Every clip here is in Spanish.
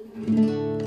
thank mm -hmm. you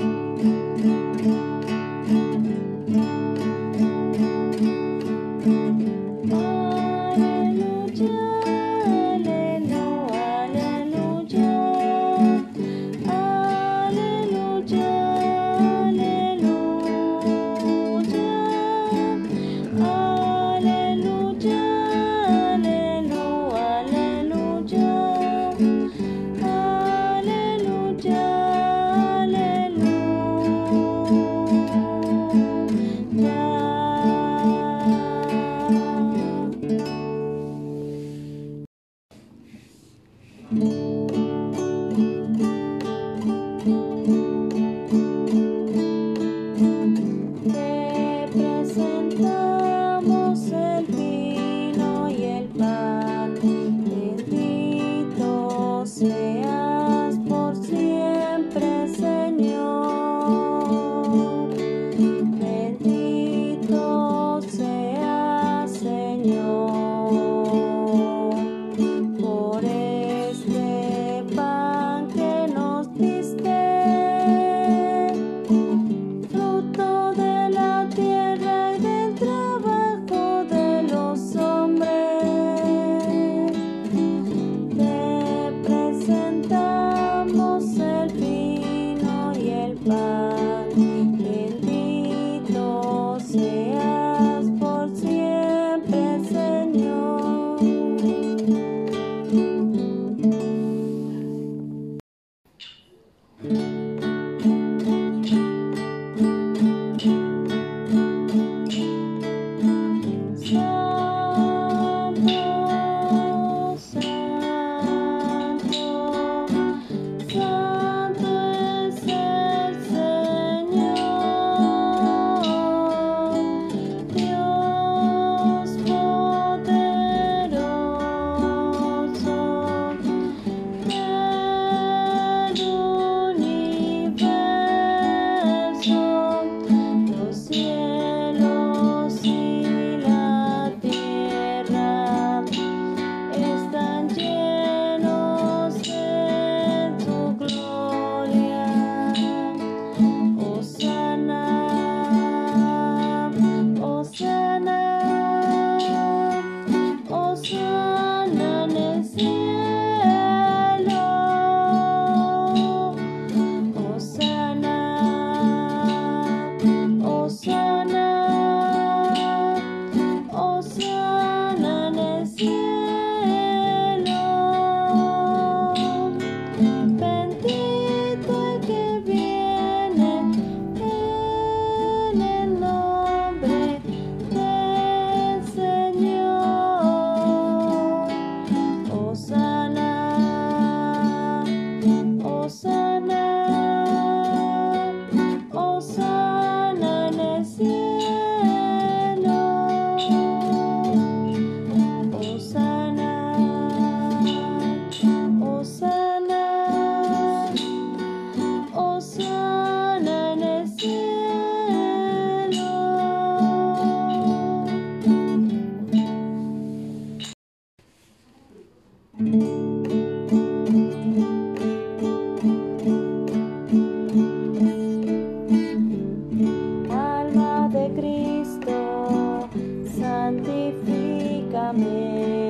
amor.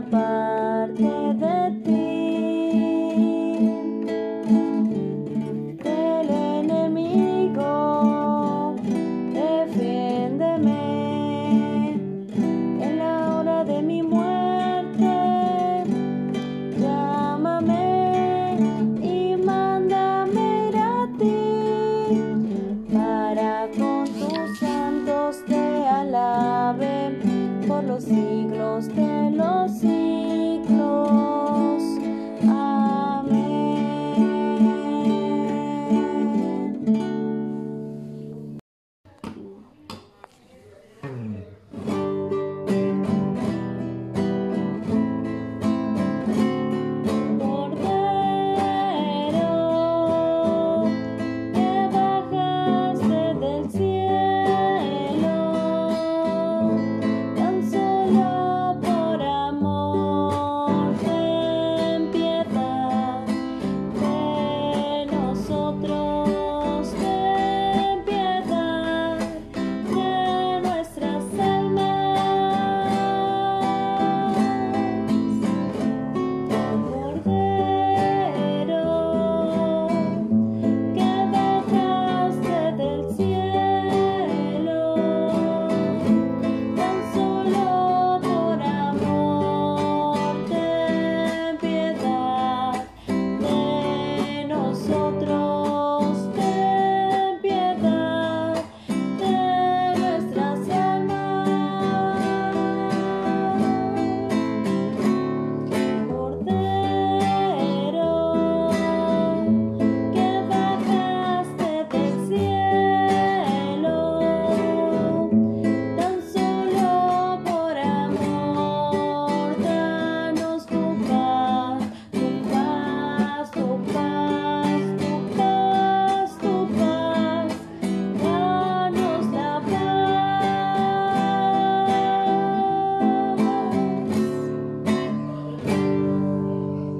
parte de